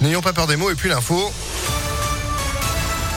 N'ayons pas peur des mots et puis l'info.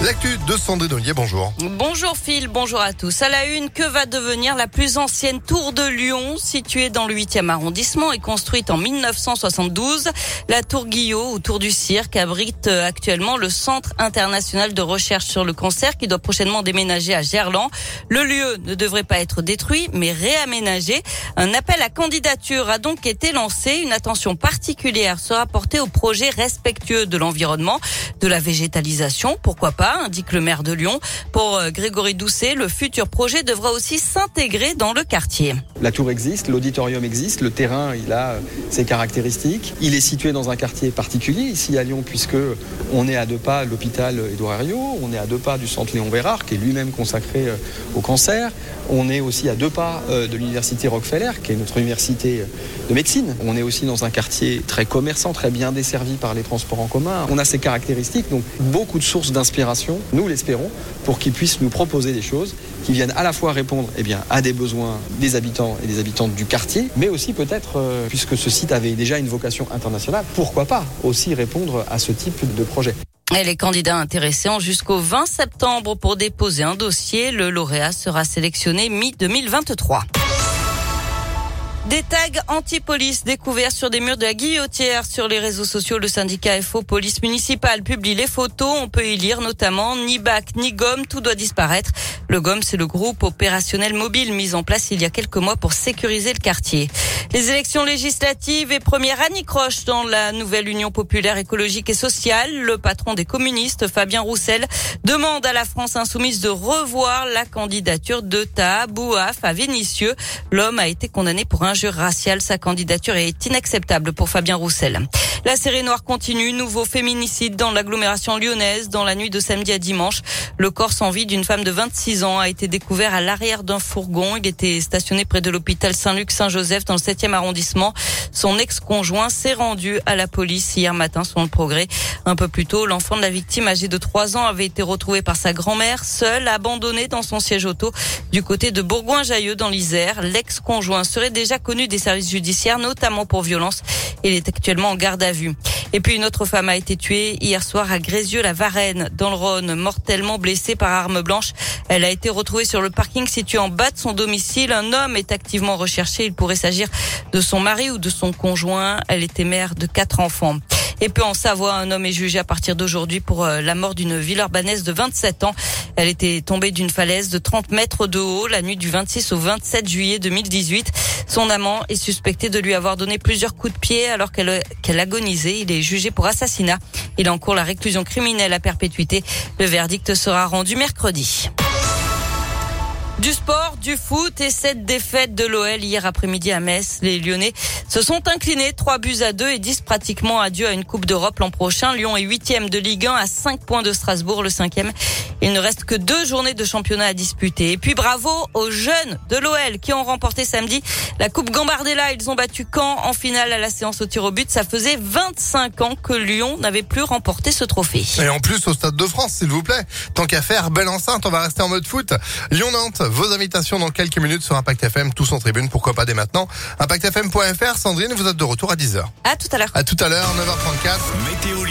L'actu de Sandrine Ollier, bonjour. Bonjour Phil, bonjour à tous. À la une, que va devenir la plus ancienne tour de Lyon, située dans le 8e arrondissement et construite en 1972 La tour Guillot, ou tour du cirque, abrite actuellement le Centre international de recherche sur le cancer qui doit prochainement déménager à Gerland. Le lieu ne devrait pas être détruit, mais réaménagé. Un appel à candidature a donc été lancé. Une attention particulière sera portée aux projets respectueux de l'environnement, de la végétalisation, pourquoi pas indique le maire de Lyon. Pour euh, Grégory Doucet, le futur projet devra aussi s'intégrer dans le quartier. La tour existe, l'auditorium existe, le terrain, il a euh, ses caractéristiques. Il est situé dans un quartier particulier ici à Lyon puisque on est à deux pas de l'hôpital Édouard Herriot, on est à deux pas du centre Léon Vérard qui est lui-même consacré euh, au cancer. On est aussi à deux pas de l'université Rockefeller qui est notre université de médecine. On est aussi dans un quartier très commerçant, très bien desservi par les transports en commun. On a ces caractéristiques, donc beaucoup de sources d'inspiration nous l'espérons, pour qu'ils puissent nous proposer des choses qui viennent à la fois répondre eh bien, à des besoins des habitants et des habitantes du quartier, mais aussi peut-être, euh, puisque ce site avait déjà une vocation internationale, pourquoi pas aussi répondre à ce type de projet. Et les candidats intéressés ont jusqu'au 20 septembre pour déposer un dossier. Le lauréat sera sélectionné mi-2023. Des tags anti-police découverts sur des murs de la Guillotière sur les réseaux sociaux. Le syndicat FO Police Municipale publie les photos. On peut y lire notamment ni bac ni gomme, tout doit disparaître. Le GOM, c'est le groupe opérationnel mobile mis en place il y a quelques mois pour sécuriser le quartier. Les élections législatives et première anicroche dans la nouvelle Union populaire écologique et sociale. Le patron des communistes, Fabien Roussel, demande à la France insoumise de revoir la candidature de Taha Bouaf à Vénissieux. L'homme a été condamné pour injure raciale. Sa candidature est inacceptable pour Fabien Roussel. La série noire continue. Nouveau féminicide dans l'agglomération lyonnaise dans la nuit de samedi à dimanche. Le corps sans vie d'une femme de 26 ans a été découvert à l'arrière d'un fourgon. Il était stationné près de l'hôpital Saint-Luc-Saint-Joseph dans le 7e arrondissement. Son ex-conjoint s'est rendu à la police hier matin selon le progrès. Un peu plus tôt, l'enfant de la victime âgé de 3 ans avait été retrouvé par sa grand-mère seule, abandonnée dans son siège auto du côté de Bourgoin-Jailleux dans l'Isère. L'ex-conjoint serait déjà connu des services judiciaires, notamment pour violence. Il est actuellement en garde à vue. Et puis une autre femme a été tuée hier soir à Grézieux-la-Varenne, dans le Rhône, mortellement blessée par arme blanche. Elle a été retrouvée sur le parking situé en bas de son domicile. Un homme est activement recherché. Il pourrait s'agir de son mari ou de son conjoint. Elle était mère de quatre enfants. Et puis en Savoie, un homme est jugé à partir d'aujourd'hui pour euh, la mort d'une ville urbanaise de 27 ans. Elle était tombée d'une falaise de 30 mètres de haut la nuit du 26 au 27 juillet 2018. Son amant est suspecté de lui avoir donné plusieurs coups de pied alors qu'elle qu'elle agonisait. Il est jugé pour assassinat. Il encourt la réclusion criminelle à perpétuité. Le verdict sera rendu mercredi. Du sport, du foot et cette défaite de l'OL hier après-midi à Metz. Les Lyonnais se sont inclinés 3 buts à 2 et disent pratiquement adieu à une Coupe d'Europe l'an prochain. Lyon est huitième de Ligue 1 à 5 points de Strasbourg, le cinquième. Il ne reste que deux journées de championnat à disputer. Et puis bravo aux jeunes de l'OL qui ont remporté samedi la Coupe Gambardella. Ils ont battu Caen en finale à la séance au tir au but. Ça faisait 25 ans que Lyon n'avait plus remporté ce trophée. Et en plus au Stade de France, s'il vous plaît. Tant qu'à faire, belle enceinte, on va rester en mode foot. Lyon-Nantes, vos invitations dans quelques minutes sur Impact FM, tous en tribune, pourquoi pas dès maintenant. ImpactFM.fr, Sandrine, vous êtes de retour à 10h. À tout à l'heure. À tout à l'heure, 9h34. Météo